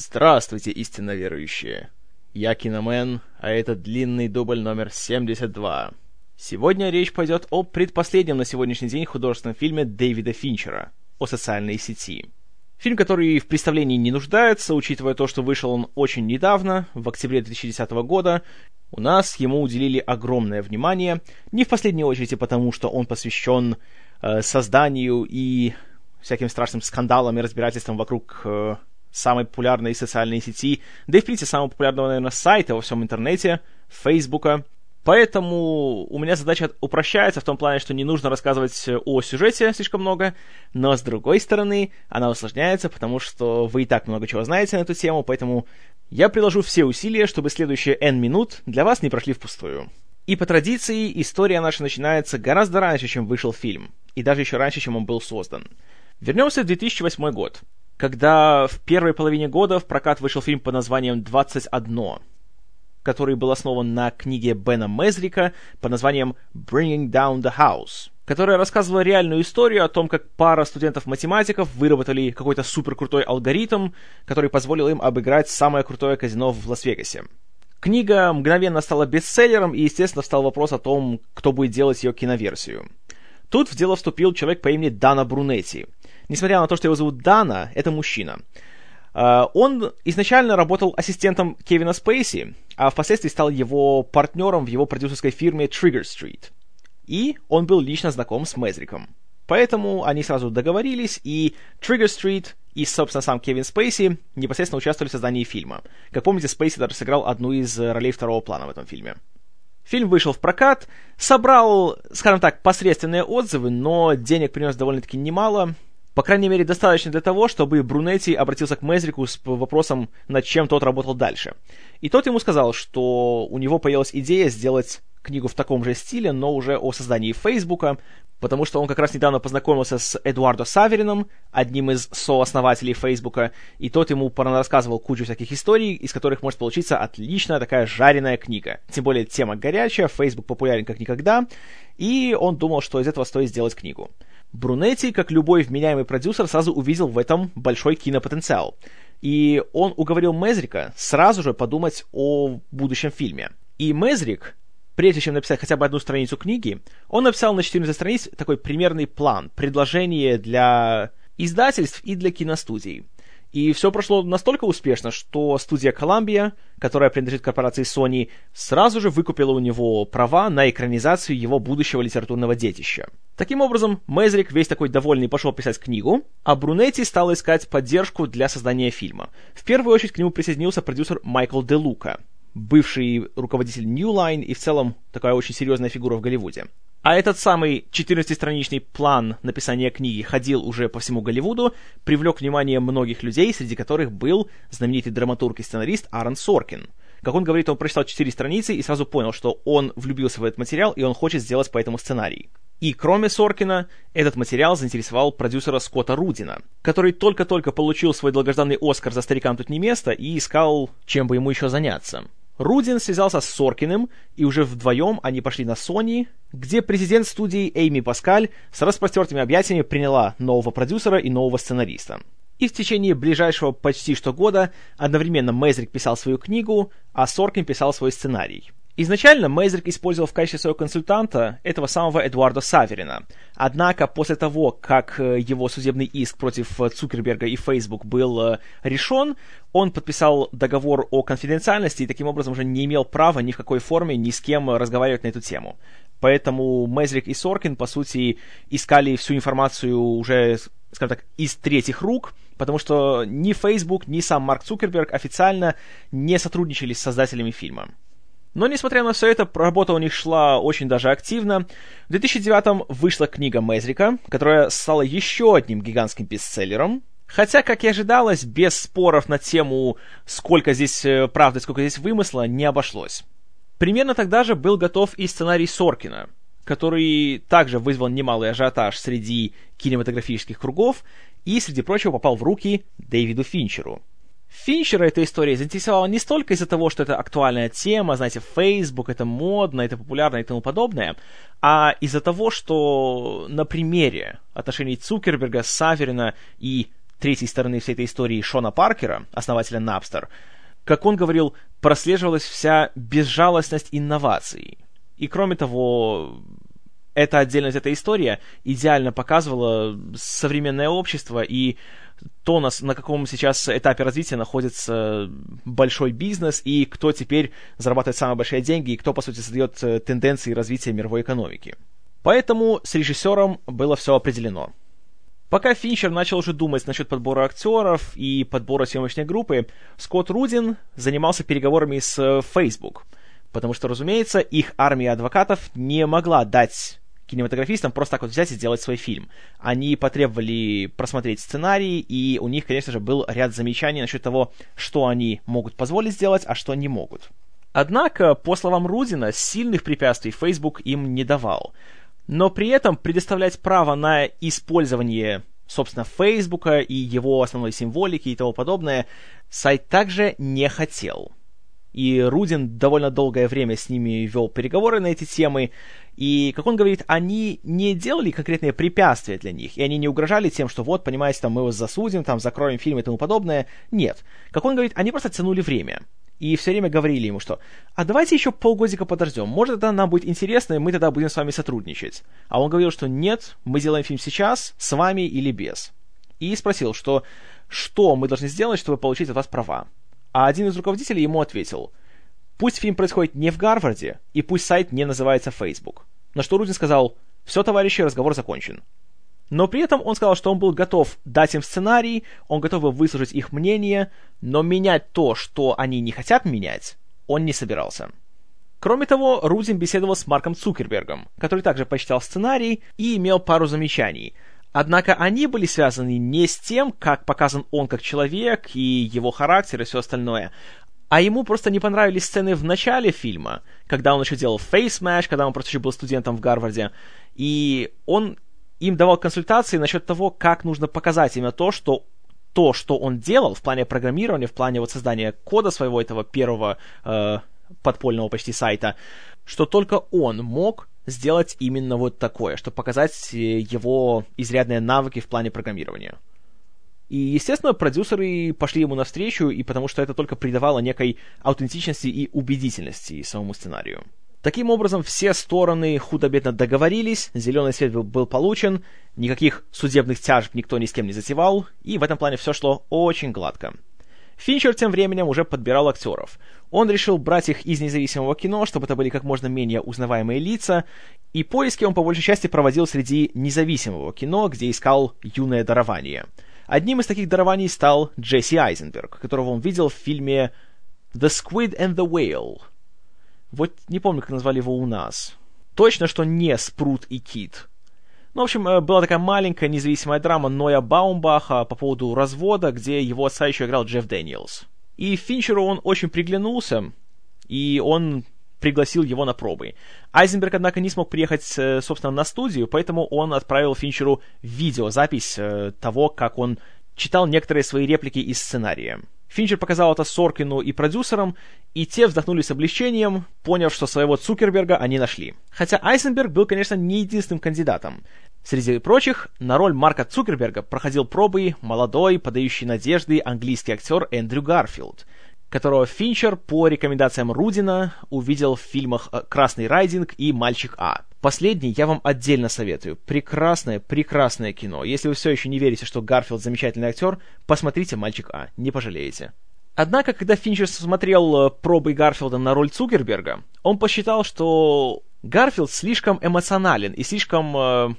Здравствуйте, истинно верующие! Я Киномен, а это длинный дубль номер 72. Сегодня речь пойдет о предпоследнем на сегодняшний день художественном фильме Дэвида Финчера о социальной сети. Фильм, который в представлении не нуждается, учитывая то, что вышел он очень недавно, в октябре 2010 года, у нас ему уделили огромное внимание, не в последнюю очередь и потому, что он посвящен э, созданию и всяким страшным скандалам и разбирательствам вокруг э, самой популярной социальной сети, да и, в принципе, самого популярного, наверное, сайта во всем интернете, Фейсбука. Поэтому у меня задача упрощается в том плане, что не нужно рассказывать о сюжете слишком много, но, с другой стороны, она усложняется, потому что вы и так много чего знаете на эту тему, поэтому я приложу все усилия, чтобы следующие N минут для вас не прошли впустую. И по традиции, история наша начинается гораздо раньше, чем вышел фильм, и даже еще раньше, чем он был создан. Вернемся в 2008 год когда в первой половине года в прокат вышел фильм под названием «21», который был основан на книге Бена Мезрика под названием «Bringing Down the House», которая рассказывала реальную историю о том, как пара студентов-математиков выработали какой-то суперкрутой алгоритм, который позволил им обыграть самое крутое казино в Лас-Вегасе. Книга мгновенно стала бестселлером, и, естественно, встал вопрос о том, кто будет делать ее киноверсию. Тут в дело вступил человек по имени Дана Брунетти — несмотря на то, что его зовут Дана, это мужчина. Uh, он изначально работал ассистентом Кевина Спейси, а впоследствии стал его партнером в его продюсерской фирме Trigger Street. И он был лично знаком с Мезриком. Поэтому они сразу договорились, и Trigger Street и, собственно, сам Кевин Спейси непосредственно участвовали в создании фильма. Как помните, Спейси даже сыграл одну из ролей второго плана в этом фильме. Фильм вышел в прокат, собрал, скажем так, посредственные отзывы, но денег принес довольно-таки немало, по крайней мере, достаточно для того, чтобы Брунетти обратился к Мезрику с вопросом, над чем тот работал дальше. И тот ему сказал, что у него появилась идея сделать книгу в таком же стиле, но уже о создании Фейсбука, потому что он как раз недавно познакомился с Эдуардо Саверином, одним из сооснователей Фейсбука, и тот ему рассказывал кучу всяких историй, из которых может получиться отличная такая жареная книга. Тем более тема горячая, Фейсбук популярен как никогда, и он думал, что из этого стоит сделать книгу. Брунетти, как любой вменяемый продюсер, сразу увидел в этом большой кинопотенциал. И он уговорил Мезрика сразу же подумать о будущем фильме. И Мезрик, прежде чем написать хотя бы одну страницу книги, он написал на 14 страниц такой примерный план, предложение для издательств и для киностудий. И все прошло настолько успешно, что студия Columbia, которая принадлежит корпорации Sony, сразу же выкупила у него права на экранизацию его будущего литературного детища. Таким образом, Мезрик, весь такой довольный, пошел писать книгу, а Брунетти стал искать поддержку для создания фильма. В первую очередь к нему присоединился продюсер Майкл Де Лука, бывший руководитель New Line и в целом такая очень серьезная фигура в Голливуде. А этот самый 14-страничный план написания книги ходил уже по всему Голливуду, привлек внимание многих людей, среди которых был знаменитый драматург и сценарист Аарон Соркин. Как он говорит, он прочитал 4 страницы и сразу понял, что он влюбился в этот материал и он хочет сделать по этому сценарий. И кроме Соркина, этот материал заинтересовал продюсера Скотта Рудина, который только-только получил свой долгожданный Оскар за «Старикам тут не место» и искал, чем бы ему еще заняться. Рудин связался с Соркиным, и уже вдвоем они пошли на Sony, где президент студии Эйми Паскаль с распростертыми объятиями приняла нового продюсера и нового сценариста. И в течение ближайшего почти что года одновременно Мезрик писал свою книгу, а Соркин писал свой сценарий. Изначально Мейзерк использовал в качестве своего консультанта этого самого Эдуарда Саверина. Однако после того, как э, его судебный иск против э, Цукерберга и Facebook был э, решен, он подписал договор о конфиденциальности и таким образом уже не имел права ни в какой форме ни с кем разговаривать на эту тему. Поэтому Мезрик и Соркин, по сути, искали всю информацию уже, скажем так, из третьих рук, потому что ни Facebook, ни сам Марк Цукерберг официально не сотрудничали с создателями фильма. Но, несмотря на все это, работа у них шла очень даже активно. В 2009 вышла книга Мезрика, которая стала еще одним гигантским бестселлером. Хотя, как и ожидалось, без споров на тему, сколько здесь э, правды, сколько здесь вымысла, не обошлось. Примерно тогда же был готов и сценарий Соркина, который также вызвал немалый ажиотаж среди кинематографических кругов и, среди прочего, попал в руки Дэвиду Финчеру – Финчера эта история заинтересовала не столько из-за того, что это актуальная тема, знаете, Facebook, это модно, это популярно и тому подобное, а из-за того, что на примере отношений Цукерберга, Саверина и третьей стороны всей этой истории Шона Паркера, основателя Napster, как он говорил, прослеживалась вся безжалостность инноваций. И кроме того, эта отдельность эта история идеально показывала современное общество и то, на, на каком сейчас этапе развития находится большой бизнес, и кто теперь зарабатывает самые большие деньги, и кто, по сути, создает э, тенденции развития мировой экономики. Поэтому с режиссером было все определено. Пока Финчер начал уже думать насчет подбора актеров и подбора съемочной группы, Скотт Рудин занимался переговорами с э, Facebook, потому что, разумеется, их армия адвокатов не могла дать кинематографистам просто так вот взять и сделать свой фильм. Они потребовали просмотреть сценарий, и у них, конечно же, был ряд замечаний насчет того, что они могут позволить сделать, а что не могут. Однако, по словам Рудина, сильных препятствий Facebook им не давал. Но при этом предоставлять право на использование, собственно, Фейсбука и его основной символики и тому подобное сайт также не хотел. И Рудин довольно долгое время с ними вел переговоры на эти темы, и, как он говорит, они не делали конкретные препятствия для них, и они не угрожали тем, что вот, понимаете, там мы вас засудим, там закроем фильм и тому подобное. Нет. Как он говорит, они просто тянули время и все время говорили ему, что «А давайте еще полгодика подождем, может, тогда нам будет интересно, и мы тогда будем с вами сотрудничать». А он говорил, что «Нет, мы делаем фильм сейчас, с вами или без». И спросил, что «Что мы должны сделать, чтобы получить от вас права?» А один из руководителей ему ответил «Пусть фильм происходит не в Гарварде, и пусть сайт не называется Facebook». На что Рудин сказал «Все, товарищи, разговор закончен». Но при этом он сказал, что он был готов дать им сценарий, он готов был выслушать их мнение, но менять то, что они не хотят менять, он не собирался. Кроме того, Рудин беседовал с Марком Цукербергом, который также почитал сценарий и имел пару замечаний. Однако они были связаны не с тем, как показан он как человек и его характер и все остальное, а ему просто не понравились сцены в начале фильма, когда он еще делал Match, когда он просто еще был студентом в Гарварде, и он им давал консультации насчет того, как нужно показать именно то, что то, что он делал в плане программирования, в плане вот создания кода своего этого первого э, подпольного почти сайта, что только он мог сделать именно вот такое, чтобы показать э, его изрядные навыки в плане программирования. И, естественно, продюсеры пошли ему навстречу, и потому что это только придавало некой аутентичности и убедительности самому сценарию. Таким образом, все стороны худо-бедно договорились, зеленый свет был, получен, никаких судебных тяжб никто ни с кем не затевал, и в этом плане все шло очень гладко. Финчер тем временем уже подбирал актеров. Он решил брать их из независимого кино, чтобы это были как можно менее узнаваемые лица, и поиски он по большей части проводил среди независимого кино, где искал юное дарование. Одним из таких дарований стал Джесси Айзенберг, которого он видел в фильме «The Squid and the Whale», вот не помню, как назвали его у нас. Точно, что не Спрут и Кит. Ну, в общем, э, была такая маленькая независимая драма Ноя Баумбаха по поводу развода, где его отца еще играл Джефф Дэниелс. И Финчеру он очень приглянулся, и он пригласил его на пробы. Айзенберг, однако, не смог приехать, э, собственно, на студию, поэтому он отправил Финчеру видеозапись э, того, как он читал некоторые свои реплики из сценария. Финчер показал это Соркину и продюсерам, и те вздохнули с облегчением, поняв, что своего Цукерберга они нашли. Хотя Айзенберг был, конечно, не единственным кандидатом. Среди прочих, на роль Марка Цукерберга проходил пробы молодой, подающий надежды английский актер Эндрю Гарфилд – которого Финчер по рекомендациям Рудина увидел в фильмах э, «Красный Riding» и «Мальчик А». Последний я вам отдельно советую. Прекрасное, прекрасное кино. Если вы все еще не верите, что Гарфилд замечательный актер, посмотрите «Мальчик А», не пожалеете. Однако, когда Финчер смотрел э, пробы Гарфилда на роль Цукерберга, он посчитал, что Гарфилд слишком эмоционален и слишком э,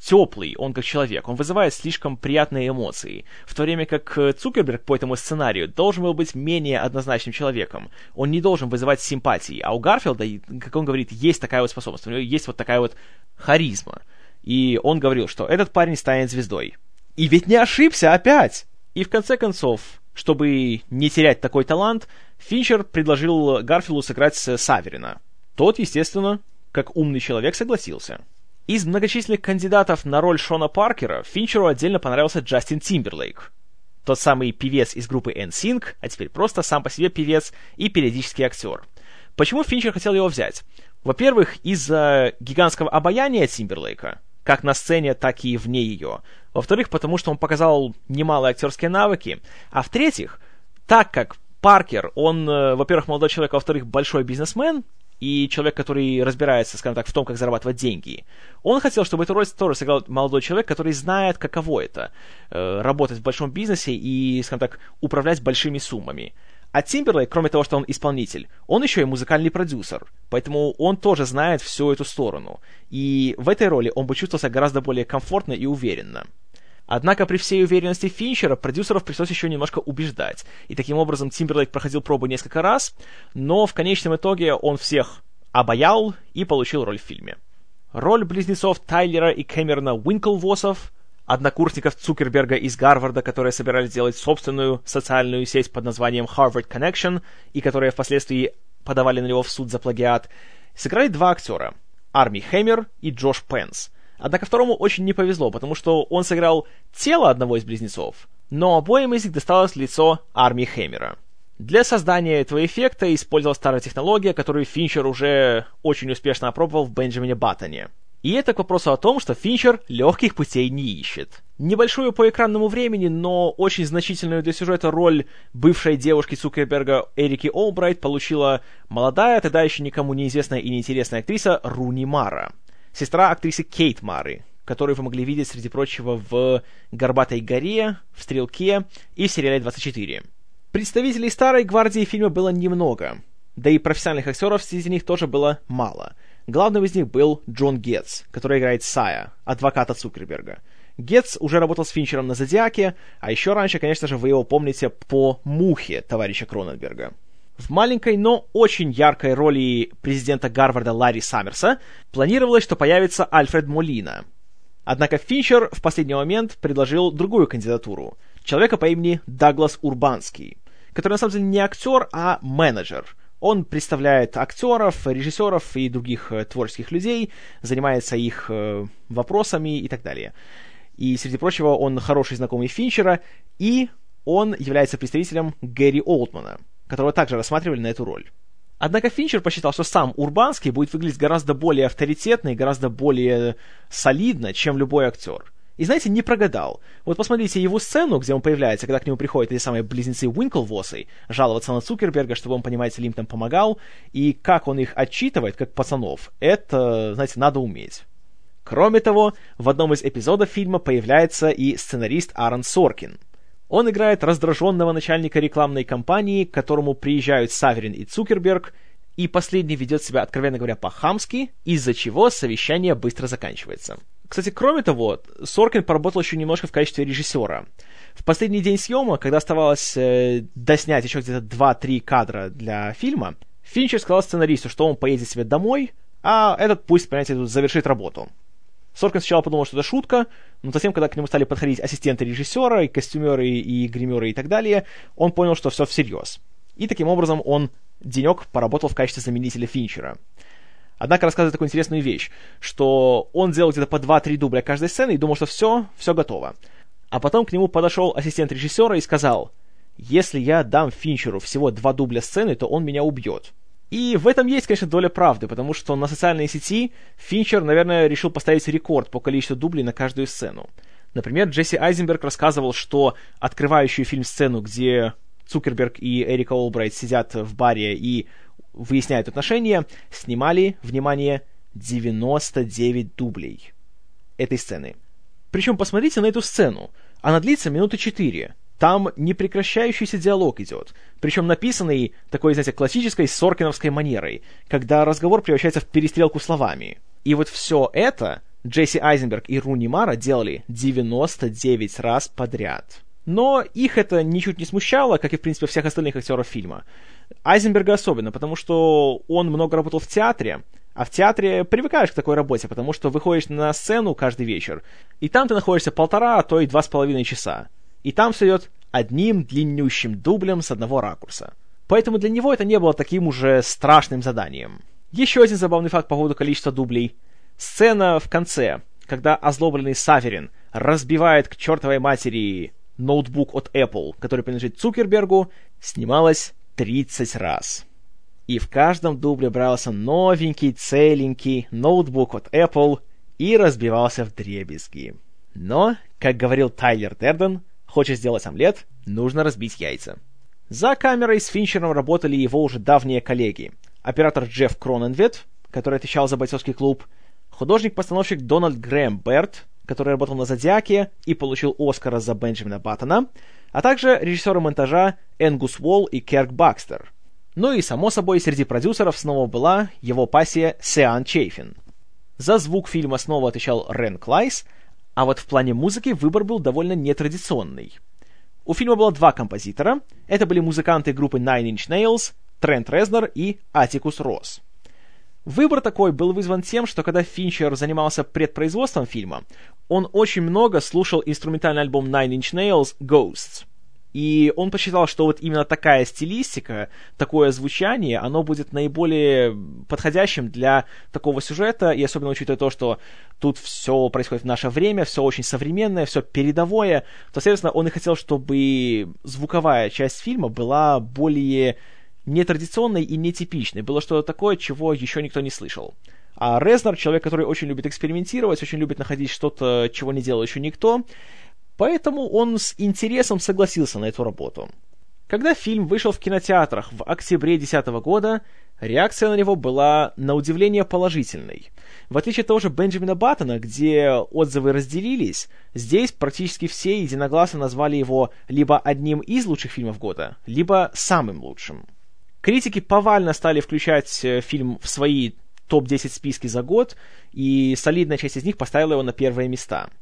теплый, он как человек, он вызывает слишком приятные эмоции, в то время как э, Цукерберг по этому сценарию должен был быть менее однозначным человеком, он не должен вызывать симпатии, а у Гарфилда, как он говорит, есть такая вот способность, у него есть вот такая вот харизма, и он говорил, что этот парень станет звездой. И ведь не ошибся опять! И в конце концов, чтобы не терять такой талант, Финчер предложил Гарфилду сыграть Саверина. Тот, естественно, как умный человек, согласился. Из многочисленных кандидатов на роль Шона Паркера Финчеру отдельно понравился Джастин Тимберлейк. Тот самый певец из группы NSYNC, а теперь просто сам по себе певец и периодический актер. Почему Финчер хотел его взять? Во-первых, из-за гигантского обаяния Тимберлейка, как на сцене, так и вне ее. Во-вторых, потому что он показал немалые актерские навыки. А в-третьих, так как Паркер, он, э, во-первых, молодой человек, а во-вторых, большой бизнесмен, и человек, который разбирается, скажем так, в том, как зарабатывать деньги. Он хотел, чтобы эту роль тоже сыграл молодой человек, который знает, каково это э, работать в большом бизнесе и, скажем так, управлять большими суммами. А Тимберлейк, кроме того, что он исполнитель, он еще и музыкальный продюсер, поэтому он тоже знает всю эту сторону. И в этой роли он бы чувствовал себя гораздо более комфортно и уверенно. Однако при всей уверенности Финчера продюсеров пришлось еще немножко убеждать, и таким образом Тимберлейк проходил пробы несколько раз, но в конечном итоге он всех обаял и получил роль в фильме. Роль близнецов Тайлера и Кэмерона Уинклвосов, однокурсников Цукерберга из Гарварда, которые собирались сделать собственную социальную сеть под названием Harvard Connection, и которые впоследствии подавали на него в суд за плагиат, сыграли два актера — Арми Хэмер и Джош Пенс — Однако второму очень не повезло, потому что он сыграл тело одного из близнецов, но обоим из них досталось лицо армии Хэмера. Для создания этого эффекта использовалась старая технология, которую Финчер уже очень успешно опробовал в Бенджамине Баттоне. И это к вопросу о том, что Финчер легких путей не ищет. Небольшую по экранному времени, но очень значительную для сюжета роль бывшей девушки Цукерберга Эрики Олбрайт получила молодая, тогда еще никому неизвестная и неинтересная актриса Руни Мара сестра актрисы Кейт Мары, которую вы могли видеть, среди прочего, в «Горбатой горе», в «Стрелке» и в сериале «24». Представителей старой гвардии фильма было немного, да и профессиональных актеров среди них тоже было мало. Главным из них был Джон Гетц, который играет Сая, адвоката Цукерберга. Гетц уже работал с Финчером на «Зодиаке», а еще раньше, конечно же, вы его помните по «Мухе» товарища Кроненберга. В маленькой, но очень яркой роли президента Гарварда Ларри Саммерса планировалось, что появится Альфред Молина. Однако Финчер в последний момент предложил другую кандидатуру — человека по имени Даглас Урбанский, который на самом деле не актер, а менеджер. Он представляет актеров, режиссеров и других э, творческих людей, занимается их э, вопросами и так далее. И, среди прочего, он хороший знакомый Финчера, и он является представителем Гэри Олдмана — которого также рассматривали на эту роль. Однако Финчер посчитал, что сам Урбанский будет выглядеть гораздо более авторитетно и гораздо более солидно, чем любой актер. И знаете, не прогадал. Вот посмотрите его сцену, где он появляется, когда к нему приходят эти самые близнецы Уинклвосы, жаловаться на Цукерберга, чтобы он, понимаете, им там помогал, и как он их отчитывает, как пацанов, это, знаете, надо уметь. Кроме того, в одном из эпизодов фильма появляется и сценарист Аарон Соркин — он играет раздраженного начальника рекламной кампании, к которому приезжают Саверин и Цукерберг, и последний ведет себя, откровенно говоря, по-хамски, из-за чего совещание быстро заканчивается. Кстати, кроме того, Соркин поработал еще немножко в качестве режиссера. В последний день съемок, когда оставалось э, доснять еще где-то 2-3 кадра для фильма, Финчер сказал сценаристу, что он поедет себе домой, а этот пусть, понимаете, завершит работу. Соркин сначала подумал, что это шутка, но затем, когда к нему стали подходить ассистенты режиссера, и костюмеры, и гримеры, и так далее, он понял, что все всерьез. И таким образом он денек поработал в качестве заменителя Финчера. Однако рассказывает такую интересную вещь, что он делал где-то по 2-3 дубля каждой сцены и думал, что все, все готово. А потом к нему подошел ассистент режиссера и сказал, если я дам Финчеру всего два дубля сцены, то он меня убьет. И в этом есть, конечно, доля правды, потому что на социальной сети Финчер, наверное, решил поставить рекорд по количеству дублей на каждую сцену. Например, Джесси Айзенберг рассказывал, что открывающую фильм сцену, где Цукерберг и Эрика Олбрайт сидят в баре и выясняют отношения, снимали, внимание, 99 дублей этой сцены. Причем посмотрите на эту сцену. Она длится минуты 4. Там непрекращающийся диалог идет, причем написанный такой, знаете, классической соркиновской манерой, когда разговор превращается в перестрелку словами. И вот все это Джесси Айзенберг и Руни Мара делали 99 раз подряд. Но их это ничуть не смущало, как и, в принципе, всех остальных актеров фильма. Айзенберга особенно, потому что он много работал в театре, а в театре привыкаешь к такой работе, потому что выходишь на сцену каждый вечер, и там ты находишься полтора, а то и два с половиной часа и там все идет одним длиннющим дублем с одного ракурса. Поэтому для него это не было таким уже страшным заданием. Еще один забавный факт по поводу количества дублей. Сцена в конце, когда озлобленный Саверин разбивает к чертовой матери ноутбук от Apple, который принадлежит Цукербергу, снималась 30 раз. И в каждом дубле брался новенький, целенький ноутбук от Apple и разбивался в дребезги. Но, как говорил Тайлер Дерден, хочешь сделать омлет, нужно разбить яйца. За камерой с Финчером работали его уже давние коллеги. Оператор Джефф Кроненвет, который отвечал за бойцовский клуб, художник-постановщик Дональд Грэм Берт, который работал на «Зодиаке» и получил Оскара за Бенджамина Баттона, а также режиссеры монтажа Энгус Уолл и Керк Бакстер. Ну и, само собой, среди продюсеров снова была его пассия Сеан Чейфин. За звук фильма снова отвечал Рен Клайс, а вот в плане музыки выбор был довольно нетрадиционный. У фильма было два композитора. Это были музыканты группы Nine Inch Nails, Трент Резнер и Атикус Росс. Выбор такой был вызван тем, что когда Финчер занимался предпроизводством фильма, он очень много слушал инструментальный альбом Nine Inch Nails Ghosts. И он посчитал, что вот именно такая стилистика, такое звучание, оно будет наиболее подходящим для такого сюжета, и особенно учитывая то, что тут все происходит в наше время, все очень современное, все передовое, то, соответственно, он и хотел, чтобы звуковая часть фильма была более нетрадиционной и нетипичной, было что-то такое, чего еще никто не слышал. А Резнер, человек, который очень любит экспериментировать, очень любит находить что-то, чего не делал еще никто, Поэтому он с интересом согласился на эту работу. Когда фильм вышел в кинотеатрах в октябре 2010 года, реакция на него была на удивление положительной. В отличие от того же Бенджамина Баттона, где отзывы разделились, здесь практически все единогласно назвали его либо одним из лучших фильмов года, либо самым лучшим. Критики повально стали включать э, фильм в свои топ-10 списки за год, и солидная часть из них поставила его на первые места –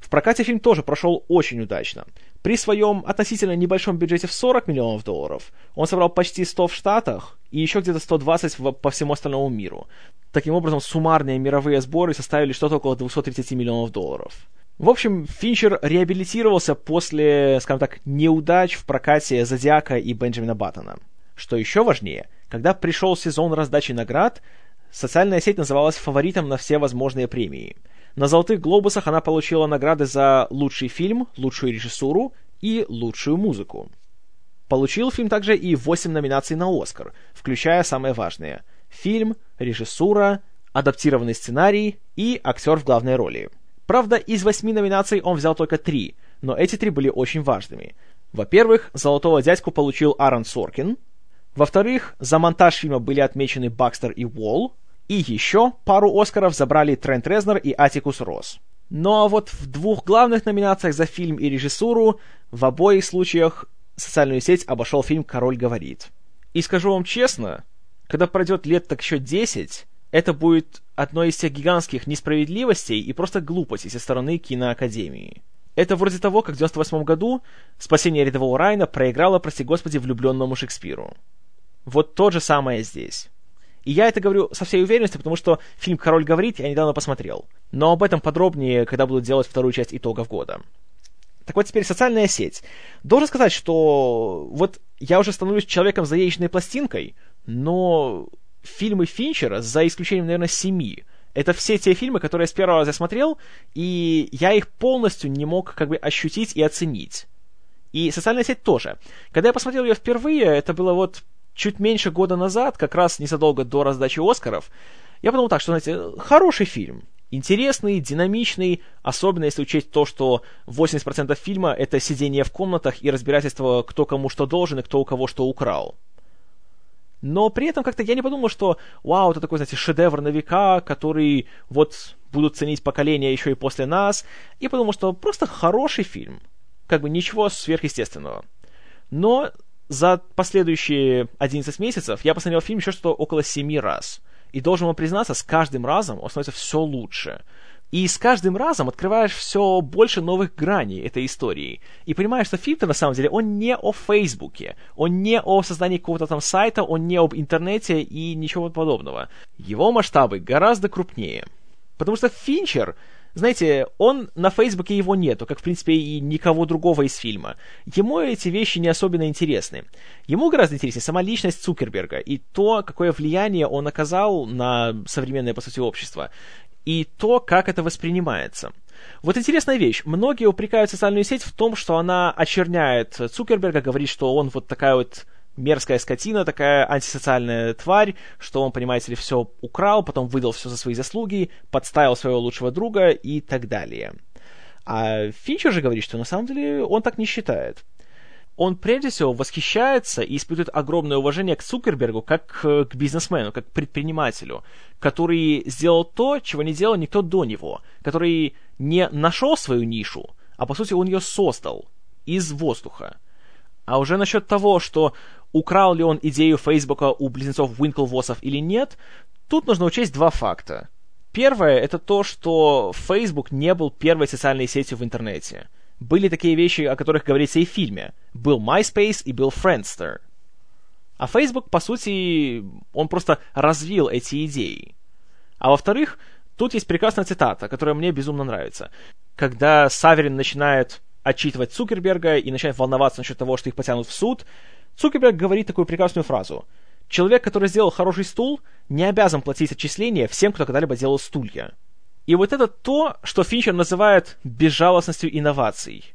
в прокате фильм тоже прошел очень удачно. При своем относительно небольшом бюджете в 40 миллионов долларов он собрал почти 100 в Штатах и еще где-то 120 в, по всему остальному миру. Таким образом, суммарные мировые сборы составили что-то около 230 миллионов долларов. В общем, Финчер реабилитировался после, скажем так, неудач в прокате Зодиака и Бенджамина Баттона. Что еще важнее, когда пришел сезон раздачи наград, социальная сеть называлась фаворитом на все возможные премии – на «Золотых глобусах» она получила награды за лучший фильм, лучшую режиссуру и лучшую музыку. Получил фильм также и 8 номинаций на «Оскар», включая самые важные – фильм, режиссура, адаптированный сценарий и актер в главной роли. Правда, из восьми номинаций он взял только три, но эти три были очень важными. Во-первых, «Золотого дядьку» получил Аарон Соркин. Во-вторых, за монтаж фильма были отмечены Бакстер и Уолл. И еще пару Оскаров забрали Трент Резнер и Атикус Росс. Ну а вот в двух главных номинациях за фильм и режиссуру в обоих случаях социальную сеть обошел фильм «Король говорит». И скажу вам честно, когда пройдет лет так еще 10, это будет одной из тех гигантских несправедливостей и просто глупостей со стороны киноакадемии. Это вроде того, как в 98 году «Спасение рядового Райна» проиграло, прости господи, влюбленному Шекспиру. Вот то же самое здесь. И я это говорю со всей уверенностью, потому что фильм «Король говорит» я недавно посмотрел. Но об этом подробнее, когда буду делать вторую часть итогов года. Так вот теперь социальная сеть. Должен сказать, что вот я уже становлюсь человеком с яичной пластинкой, но фильмы Финчера, за исключением, наверное, семи, это все те фильмы, которые я с первого раза смотрел, и я их полностью не мог как бы ощутить и оценить. И социальная сеть тоже. Когда я посмотрел ее впервые, это было вот чуть меньше года назад, как раз незадолго до раздачи Оскаров, я подумал так, что, знаете, хороший фильм, интересный, динамичный, особенно если учесть то, что 80% фильма — это сидение в комнатах и разбирательство, кто кому что должен и кто у кого что украл. Но при этом как-то я не подумал, что вау, это такой, знаете, шедевр на века, который вот будут ценить поколения еще и после нас. И подумал, что просто хороший фильм. Как бы ничего сверхъестественного. Но за последующие 11 месяцев я посмотрел фильм еще что-то около 7 раз. И должен вам признаться, с каждым разом он становится все лучше. И с каждым разом открываешь все больше новых граней этой истории. И понимаешь, что фильм на самом деле, он не о Фейсбуке, он не о создании какого-то там сайта, он не об интернете и ничего подобного. Его масштабы гораздо крупнее. Потому что Финчер знаете, он на Фейсбуке его нету, как, в принципе, и никого другого из фильма. Ему эти вещи не особенно интересны. Ему гораздо интереснее сама личность Цукерберга и то, какое влияние он оказал на современное, по сути, общество. И то, как это воспринимается. Вот интересная вещь. Многие упрекают социальную сеть в том, что она очерняет Цукерберга, говорит, что он вот такая вот мерзкая скотина, такая антисоциальная тварь, что он, понимаете ли, все украл, потом выдал все за свои заслуги, подставил своего лучшего друга и так далее. А Финчер же говорит, что на самом деле он так не считает. Он прежде всего восхищается и испытывает огромное уважение к Цукербергу как к бизнесмену, как к предпринимателю, который сделал то, чего не делал никто до него, который не нашел свою нишу, а по сути он ее создал из воздуха. А уже насчет того, что украл ли он идею Фейсбука у близнецов Уинклвосов или нет, тут нужно учесть два факта. Первое — это то, что Facebook не был первой социальной сетью в интернете. Были такие вещи, о которых говорится и в фильме. Был MySpace и был Friendster. А Facebook, по сути, он просто развил эти идеи. А во-вторых, тут есть прекрасная цитата, которая мне безумно нравится. Когда Саверин начинает отчитывать Цукерберга и начинает волноваться насчет того, что их потянут в суд, Цукерберг говорит такую прекрасную фразу. Человек, который сделал хороший стул, не обязан платить отчисления всем, кто когда-либо делал стулья. И вот это то, что Финчер называет безжалостностью инноваций.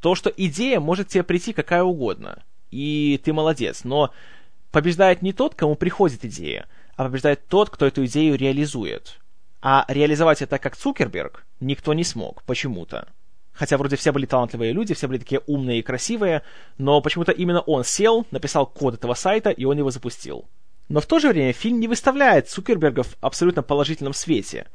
То, что идея может тебе прийти какая угодно. И ты молодец, но побеждает не тот, кому приходит идея, а побеждает тот, кто эту идею реализует. А реализовать это как Цукерберг никто не смог, почему-то. Хотя вроде все были талантливые люди, все были такие умные и красивые, но почему-то именно он сел, написал код этого сайта, и он его запустил. Но в то же время фильм не выставляет Цукерберга в абсолютно положительном свете.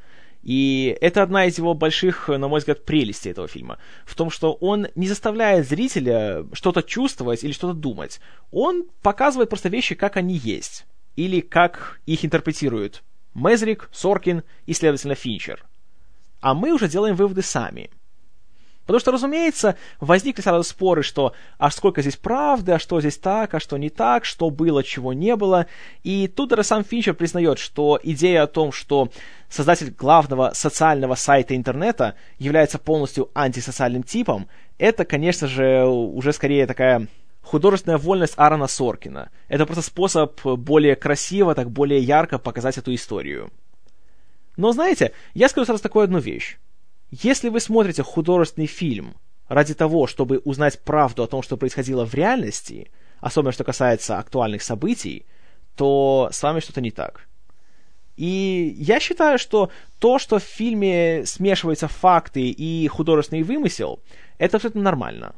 И это одна из его больших, на мой взгляд, прелестей этого фильма. В том, что он не заставляет зрителя что-то чувствовать или что-то думать. Он показывает просто вещи, как они есть. Или как их интерпретируют Мезрик, Соркин и, следовательно, Финчер. А мы уже делаем выводы сами – Потому что, разумеется, возникли сразу споры, что а сколько здесь правды, а что здесь так, а что не так, что было, чего не было. И тут даже сам Финчер признает, что идея о том, что создатель главного социального сайта интернета является полностью антисоциальным типом, это, конечно же, уже скорее такая художественная вольность Аарона Соркина. Это просто способ более красиво, так более ярко показать эту историю. Но знаете, я скажу сразу такую одну вещь. Если вы смотрите художественный фильм ради того, чтобы узнать правду о том, что происходило в реальности, особенно что касается актуальных событий, то с вами что-то не так. И я считаю, что то, что в фильме смешиваются факты и художественный вымысел, это абсолютно нормально.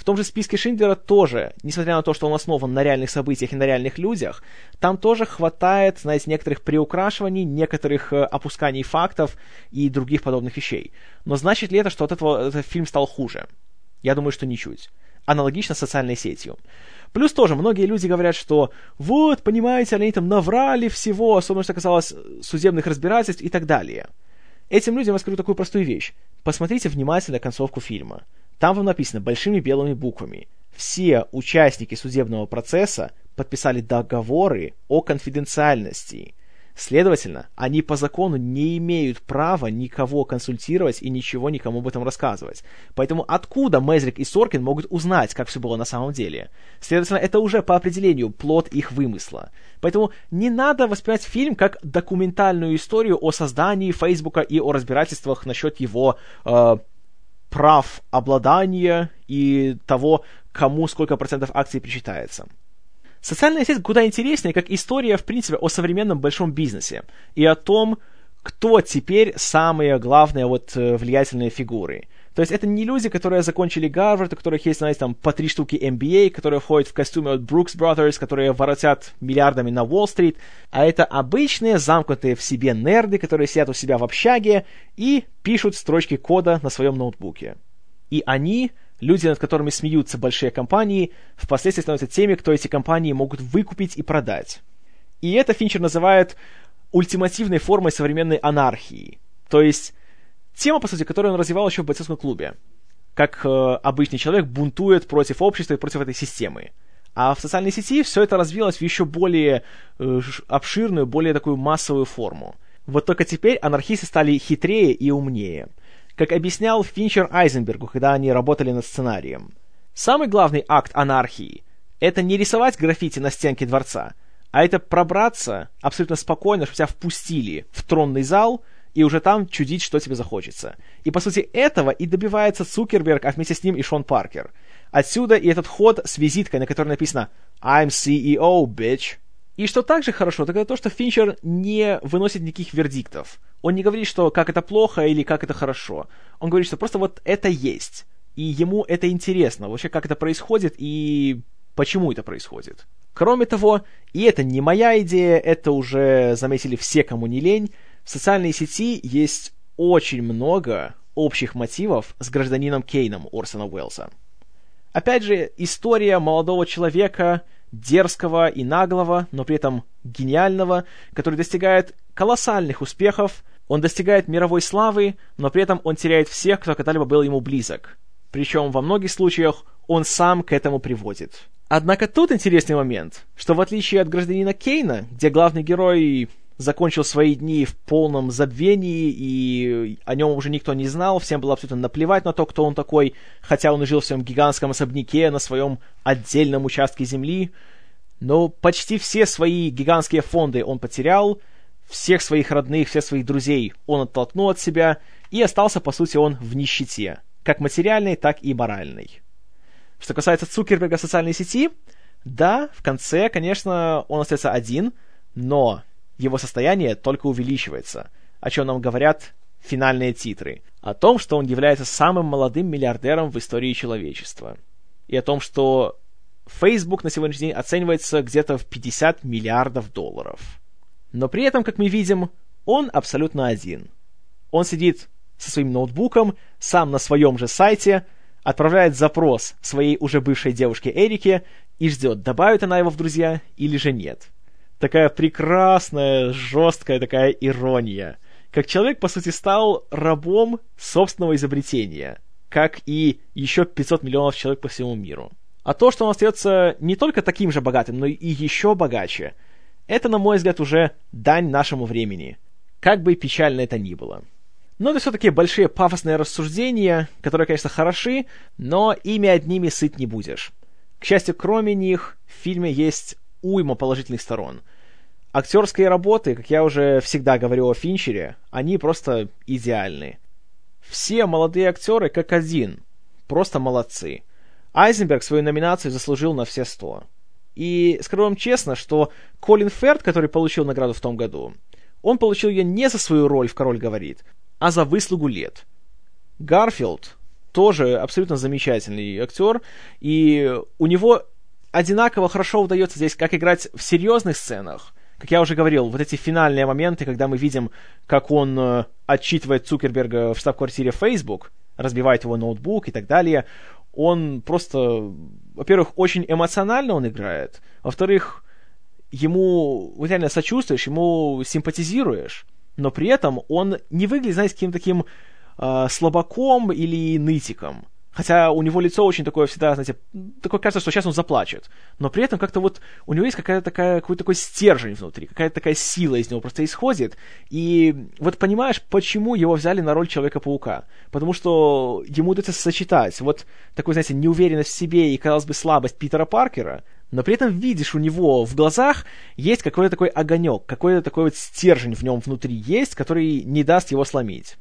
В том же списке Шиндлера тоже, несмотря на то, что он основан на реальных событиях и на реальных людях, там тоже хватает, знаете, некоторых приукрашиваний, некоторых э, опусканий фактов и других подобных вещей. Но значит ли это, что от этого этот фильм стал хуже? Я думаю, что ничуть. Аналогично с социальной сетью. Плюс тоже многие люди говорят, что вот, понимаете, они там наврали всего, особенно что касалось судебных разбирательств и так далее. Этим людям я скажу такую простую вещь. Посмотрите внимательно концовку фильма. Там вам написано большими белыми буквами. Все участники судебного процесса подписали договоры о конфиденциальности. Следовательно, они по закону не имеют права никого консультировать и ничего никому об этом рассказывать. Поэтому откуда Мезрик и Соркин могут узнать, как все было на самом деле? Следовательно, это уже по определению плод их вымысла. Поэтому не надо воспринимать фильм как документальную историю о создании Фейсбука и о разбирательствах насчет его э, прав обладания и того, кому сколько процентов акций причитается. Социальная сеть куда интереснее, как история, в принципе, о современном большом бизнесе и о том, кто теперь самые главные вот э, влиятельные фигуры – то есть это не люди, которые закончили Гарвард, у которых есть, знаете, там по три штуки MBA, которые ходят в костюме от Brooks Brothers, которые воротят миллиардами на Уолл-стрит, а это обычные, замкнутые в себе нерды, которые сидят у себя в общаге и пишут строчки кода на своем ноутбуке. И они, люди, над которыми смеются большие компании, впоследствии становятся теми, кто эти компании могут выкупить и продать. И это Финчер называет ультимативной формой современной анархии. То есть Тема, по сути, которую он развивал еще в бойцовском клубе. Как э, обычный человек бунтует против общества и против этой системы. А в социальной сети все это развилось в еще более э, обширную, более такую массовую форму. Вот только теперь анархисты стали хитрее и умнее. Как объяснял Финчер Айзенбергу, когда они работали над сценарием. Самый главный акт анархии — это не рисовать граффити на стенке дворца, а это пробраться абсолютно спокойно, чтобы тебя впустили в тронный зал — и уже там чудить, что тебе захочется. И, по сути, этого и добивается Цукерберг, а вместе с ним и Шон Паркер. Отсюда и этот ход с визиткой, на которой написано «I'm CEO, bitch». И что также хорошо, так это то, что Финчер не выносит никаких вердиктов. Он не говорит, что как это плохо или как это хорошо. Он говорит, что просто вот это есть. И ему это интересно, вообще как это происходит и почему это происходит. Кроме того, и это не моя идея, это уже заметили все, кому не лень, в социальной сети есть очень много общих мотивов с гражданином Кейном Орсона Уэллса. Опять же, история молодого человека, дерзкого и наглого, но при этом гениального, который достигает колоссальных успехов, он достигает мировой славы, но при этом он теряет всех, кто когда-либо был ему близок. Причем во многих случаях он сам к этому приводит. Однако тут интересный момент, что в отличие от гражданина Кейна, где главный герой закончил свои дни в полном забвении, и о нем уже никто не знал, всем было абсолютно наплевать на то, кто он такой, хотя он жил в своем гигантском особняке на своем отдельном участке земли. Но почти все свои гигантские фонды он потерял, всех своих родных, всех своих друзей он оттолкнул от себя, и остался, по сути, он в нищете, как материальной, так и моральной. Что касается Цукерберга социальной сети, да, в конце, конечно, он остается один, но его состояние только увеличивается, о чем нам говорят финальные титры, о том, что он является самым молодым миллиардером в истории человечества, и о том, что Facebook на сегодняшний день оценивается где-то в 50 миллиардов долларов. Но при этом, как мы видим, он абсолютно один. Он сидит со своим ноутбуком, сам на своем же сайте, отправляет запрос своей уже бывшей девушке Эрике и ждет, добавит она его в друзья или же нет такая прекрасная, жесткая такая ирония. Как человек, по сути, стал рабом собственного изобретения, как и еще 500 миллионов человек по всему миру. А то, что он остается не только таким же богатым, но и еще богаче, это, на мой взгляд, уже дань нашему времени. Как бы печально это ни было. Но это все-таки большие пафосные рассуждения, которые, конечно, хороши, но ими одними сыт не будешь. К счастью, кроме них, в фильме есть уйма положительных сторон. Актерские работы, как я уже всегда говорил о Финчере, они просто идеальны. Все молодые актеры как один. Просто молодцы. Айзенберг свою номинацию заслужил на все сто. И скажу вам честно, что Колин Ферд, который получил награду в том году, он получил ее не за свою роль в «Король говорит», а за выслугу лет. Гарфилд тоже абсолютно замечательный актер, и у него одинаково хорошо удается здесь как играть в серьезных сценах. Как я уже говорил, вот эти финальные моменты, когда мы видим, как он э, отчитывает Цукерберга в штаб-квартире Facebook, разбивает его ноутбук и так далее, он просто, во-первых, очень эмоционально он играет, во-вторых, ему вот реально сочувствуешь, ему симпатизируешь, но при этом он не выглядит, знаете, каким-то таким э, слабаком или нытиком. Хотя у него лицо очень такое всегда, знаете, такое кажется, что сейчас он заплачет. Но при этом как-то вот у него есть какая-то такая, какой-то такой стержень внутри, какая-то такая сила из него просто исходит. И вот понимаешь, почему его взяли на роль Человека-паука. Потому что ему удается сочетать вот такую, знаете, неуверенность в себе и, казалось бы, слабость Питера Паркера, но при этом видишь у него в глазах есть какой-то такой огонек, какой-то такой вот стержень в нем внутри есть, который не даст его сломить.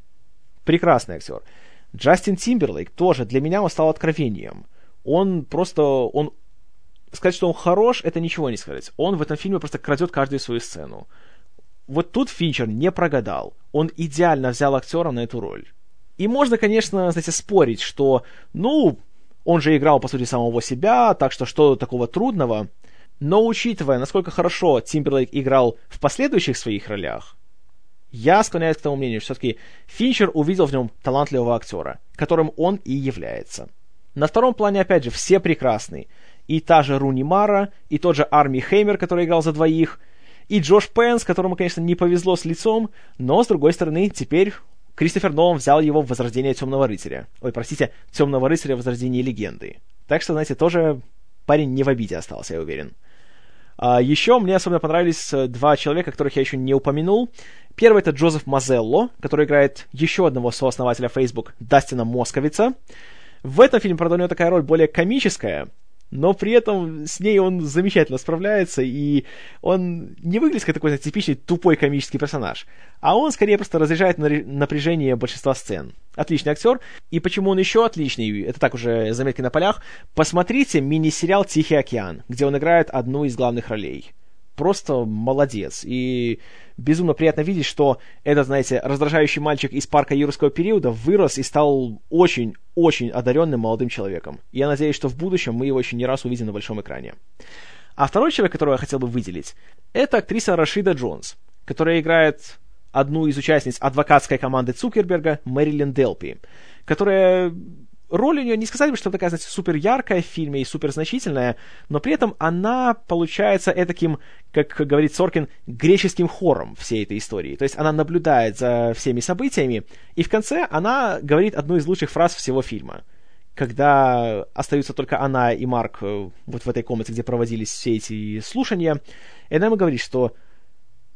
Прекрасный актер. Джастин Тимберлейк тоже для меня он стал откровением. Он просто, он сказать, что он хорош, это ничего не сказать. Он в этом фильме просто крадет каждую свою сцену. Вот тут Финчер не прогадал. Он идеально взял актера на эту роль. И можно, конечно, знаете, спорить, что, ну, он же играл, по сути, самого себя, так что что такого трудного. Но учитывая, насколько хорошо Тимберлейк играл в последующих своих ролях, я склоняюсь к тому мнению, что все-таки Финчер увидел в нем талантливого актера, которым он и является. На втором плане, опять же, все прекрасны. И та же Руни Мара, и тот же Арми Хеймер, который играл за двоих, и Джош Пенс, которому, конечно, не повезло с лицом, но, с другой стороны, теперь Кристофер Нолан взял его в «Возрождение Темного рыцаря». Ой, простите, «Темного рыцаря. Возрождение легенды». Так что, знаете, тоже парень не в обиде остался, я уверен. А, еще мне особенно понравились э, два человека, которых я еще не упомянул. Первый это Джозеф Мазелло, который играет еще одного сооснователя Facebook, Дастина Московица. В этом фильме, правда, у него такая роль более комическая, но при этом с ней он замечательно справляется, и он не выглядит как такой типичный тупой комический персонаж, а он скорее просто разряжает напряжение большинства сцен. Отличный актер, и почему он еще отличный, это так уже заметки на полях, посмотрите мини-сериал «Тихий океан», где он играет одну из главных ролей. Просто молодец. И безумно приятно видеть, что этот, знаете, раздражающий мальчик из парка юрского периода вырос и стал очень-очень одаренным молодым человеком. Я надеюсь, что в будущем мы его еще не раз увидим на большом экране. А второй человек, которого я хотел бы выделить, это актриса Рашида Джонс, которая играет одну из участниц адвокатской команды Цукерберга, Мэрилин Делпи, которая роль у нее, не сказать бы, что такая, знаете, супер яркая в фильме и супер значительная, но при этом она получается таким, как говорит Соркин, греческим хором всей этой истории. То есть она наблюдает за всеми событиями, и в конце она говорит одну из лучших фраз всего фильма. Когда остаются только она и Марк э, вот в этой комнате, где проводились все эти слушания, и она ему говорит, что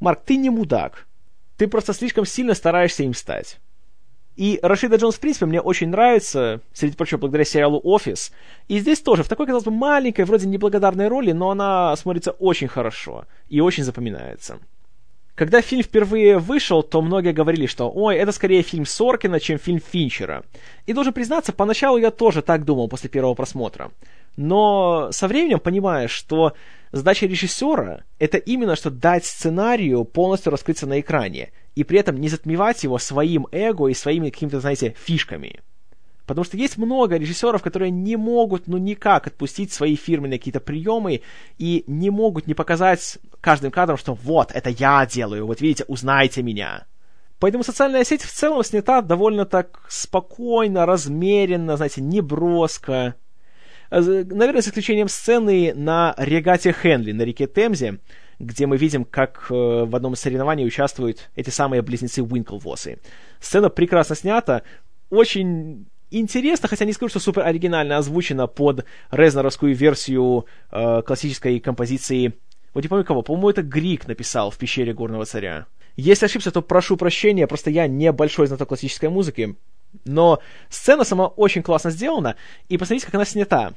«Марк, ты не мудак, ты просто слишком сильно стараешься им стать». И Рашида Джонс, в принципе, мне очень нравится, среди прочего, благодаря сериалу «Офис». И здесь тоже, в такой, казалось бы, маленькой, вроде неблагодарной роли, но она смотрится очень хорошо и очень запоминается. Когда фильм впервые вышел, то многие говорили, что «Ой, это скорее фильм Соркина, чем фильм Финчера». И должен признаться, поначалу я тоже так думал после первого просмотра. Но со временем понимаешь, что задача режиссера — это именно что дать сценарию полностью раскрыться на экране — и при этом не затмевать его своим эго и своими какими-то, знаете, фишками. Потому что есть много режиссеров, которые не могут, ну, никак отпустить свои фирменные какие-то приемы и не могут не показать каждым кадром, что вот, это я делаю, вот видите, узнайте меня. Поэтому социальная сеть в целом снята довольно так спокойно, размеренно, знаете, неброско. Наверное, с исключением сцены на регате Хенли на реке Темзе, где мы видим, как э, в одном из соревнований участвуют эти самые близнецы Уинклвосы. Сцена прекрасно снята, очень интересно, хотя не скажу, что супер оригинально озвучена под Резнеровскую версию э, классической композиции. Вот не помню кого, по-моему, это Грик написал в «Пещере горного царя». Если ошибся, то прошу прощения, просто я не большой знаток классической музыки. Но сцена сама очень классно сделана, и посмотрите, как она снята.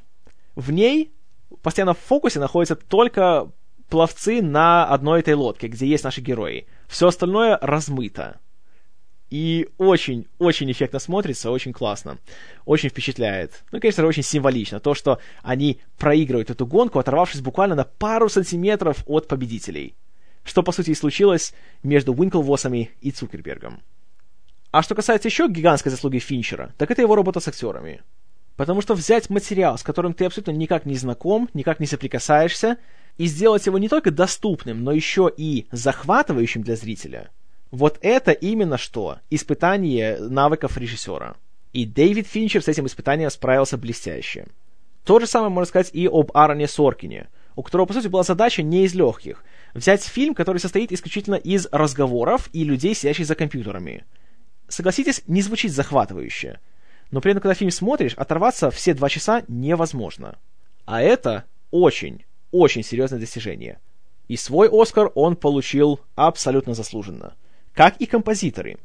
В ней постоянно в фокусе находится только пловцы на одной этой лодке, где есть наши герои. Все остальное размыто. И очень-очень эффектно смотрится, очень классно. Очень впечатляет. Ну, конечно, очень символично. То, что они проигрывают эту гонку, оторвавшись буквально на пару сантиметров от победителей. Что, по сути, и случилось между Уинклвосами и Цукербергом. А что касается еще гигантской заслуги Финчера, так это его работа с актерами. Потому что взять материал, с которым ты абсолютно никак не знаком, никак не соприкасаешься, и сделать его не только доступным, но еще и захватывающим для зрителя, вот это именно что испытание навыков режиссера. И Дэвид Финчер с этим испытанием справился блестяще. То же самое можно сказать и об Аароне Соркине, у которого, по сути, была задача не из легких. Взять фильм, который состоит исключительно из разговоров и людей, сидящих за компьютерами. Согласитесь, не звучит захватывающе. Но при этом, когда фильм смотришь, оторваться все два часа невозможно. А это очень, очень серьезное достижение. И свой Оскар он получил абсолютно заслуженно. Как и композиторы.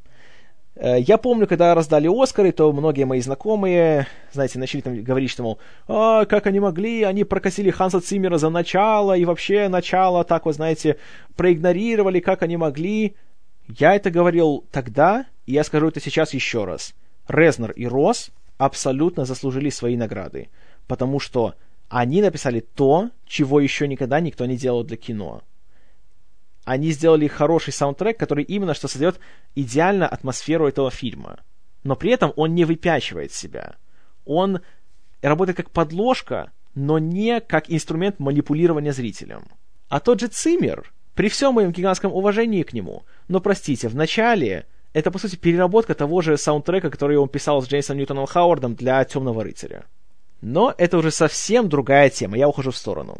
Э, я помню, когда раздали Оскары, то многие мои знакомые, знаете, начали там говорить, что, мол, а, как они могли, они прокосили Ханса Циммера за начало, и вообще начало так вот, знаете, проигнорировали, как они могли. Я это говорил тогда, и я скажу это сейчас еще раз. Резнер и Росс абсолютно заслужили свои награды, потому что они написали то, чего еще никогда никто не делал для кино. Они сделали хороший саундтрек, который именно что создает идеально атмосферу этого фильма. Но при этом он не выпячивает себя. Он работает как подложка, но не как инструмент манипулирования зрителем. А тот же Циммер, при всем моем гигантском уважении к нему, но простите, в начале это, по сути, переработка того же саундтрека, который он писал с Джеймсом Ньютоном Хауардом для «Темного рыцаря». Но это уже совсем другая тема, я ухожу в сторону.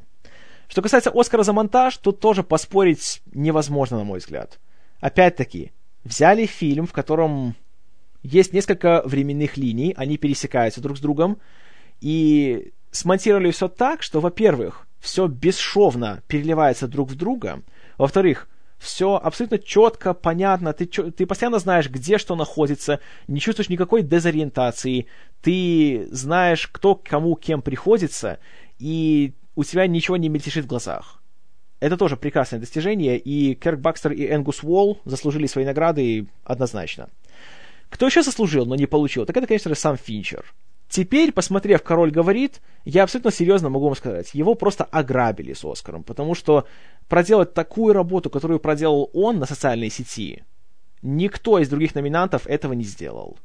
Что касается Оскара за монтаж, тут тоже поспорить невозможно, на мой взгляд. Опять-таки, взяли фильм, в котором есть несколько временных линий, они пересекаются друг с другом, и смонтировали все так, что, во-первых, все бесшовно переливается друг в друга, во-вторых, все абсолютно четко, понятно, ты, ты постоянно знаешь, где что находится, не чувствуешь никакой дезориентации, ты знаешь, кто кому кем приходится, и у тебя ничего не мельтешит в глазах. Это тоже прекрасное достижение, и Керк Бакстер и Энгус Уолл заслужили свои награды однозначно. Кто еще заслужил, но не получил, так это, конечно же, сам Финчер. Теперь, посмотрев «Король говорит», я абсолютно серьезно могу вам сказать, его просто ограбили с Оскаром, потому что проделать такую работу, которую проделал он на социальной сети, никто из других номинантов этого не сделал.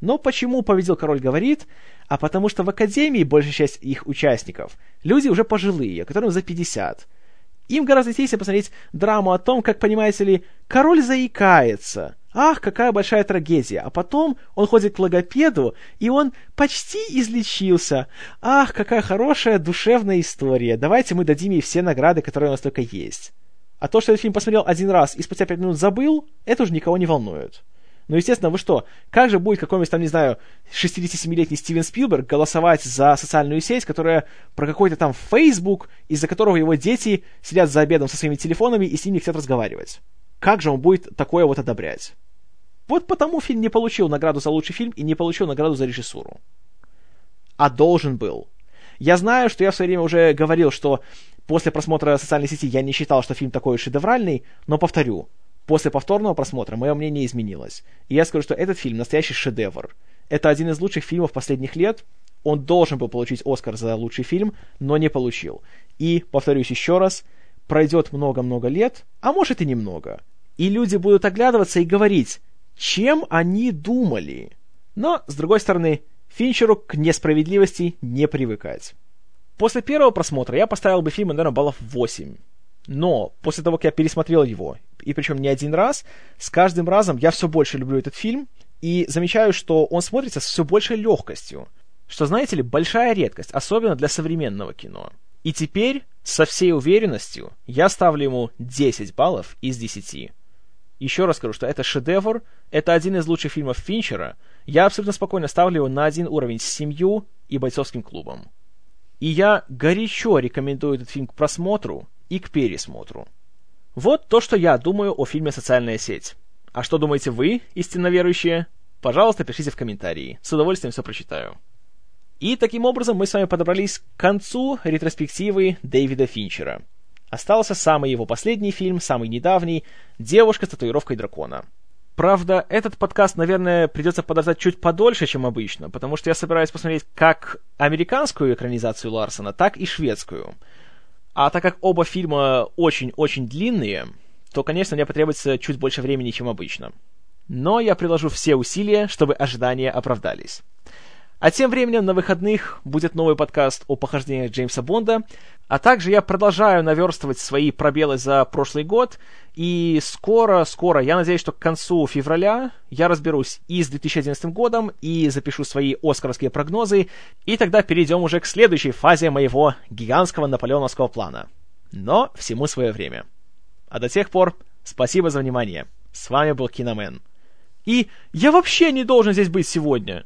Но почему победил «Король говорит»? А потому что в Академии большая часть их участников люди уже пожилые, которым за 50. Им гораздо интереснее посмотреть драму о том, как, понимаете ли, король заикается – Ах, какая большая трагедия. А потом он ходит к логопеду, и он почти излечился. Ах, какая хорошая душевная история. Давайте мы дадим ей все награды, которые у нас только есть. А то, что этот фильм посмотрел один раз и спустя пять минут забыл, это уже никого не волнует. Ну, естественно, вы что, как же будет какой-нибудь там, не знаю, 67-летний Стивен Спилберг голосовать за социальную сеть, которая про какой-то там Facebook, из-за которого его дети сидят за обедом со своими телефонами и с ними хотят разговаривать? Как же он будет такое вот одобрять? Вот потому фильм не получил награду за лучший фильм и не получил награду за режиссуру. А должен был. Я знаю, что я в свое время уже говорил, что после просмотра социальной сети я не считал, что фильм такой шедевральный, но повторю, после повторного просмотра мое мнение изменилось. И я скажу, что этот фильм настоящий шедевр. Это один из лучших фильмов последних лет. Он должен был получить Оскар за лучший фильм, но не получил. И, повторюсь еще раз, пройдет много-много лет, а может и немного. И люди будут оглядываться и говорить, чем они думали. Но, с другой стороны, Финчеру к несправедливости не привыкать. После первого просмотра я поставил бы фильм, наверное, баллов 8. Но после того, как я пересмотрел его, и причем не один раз, с каждым разом я все больше люблю этот фильм, и замечаю, что он смотрится с все большей легкостью. Что, знаете ли, большая редкость, особенно для современного кино. И теперь, со всей уверенностью, я ставлю ему 10 баллов из 10. Еще раз скажу, что это шедевр, это один из лучших фильмов Финчера. Я абсолютно спокойно ставлю его на один уровень с «Семью» и «Бойцовским клубом». И я горячо рекомендую этот фильм к просмотру и к пересмотру. Вот то, что я думаю о фильме «Социальная сеть». А что думаете вы, истинно верующие? Пожалуйста, пишите в комментарии. С удовольствием все прочитаю. И таким образом мы с вами подобрались к концу ретроспективы Дэвида Финчера – Остался самый его последний фильм, самый недавний «Девушка с татуировкой дракона». Правда, этот подкаст, наверное, придется подождать чуть подольше, чем обычно, потому что я собираюсь посмотреть как американскую экранизацию Ларсона, так и шведскую. А так как оба фильма очень-очень длинные, то, конечно, мне потребуется чуть больше времени, чем обычно. Но я приложу все усилия, чтобы ожидания оправдались. А тем временем на выходных будет новый подкаст о похождениях Джеймса Бонда, а также я продолжаю наверстывать свои пробелы за прошлый год, и скоро, скоро, я надеюсь, что к концу февраля я разберусь и с 2011 годом, и запишу свои оскаровские прогнозы, и тогда перейдем уже к следующей фазе моего гигантского наполеоновского плана. Но всему свое время. А до тех пор, спасибо за внимание. С вами был Киномен. И я вообще не должен здесь быть сегодня.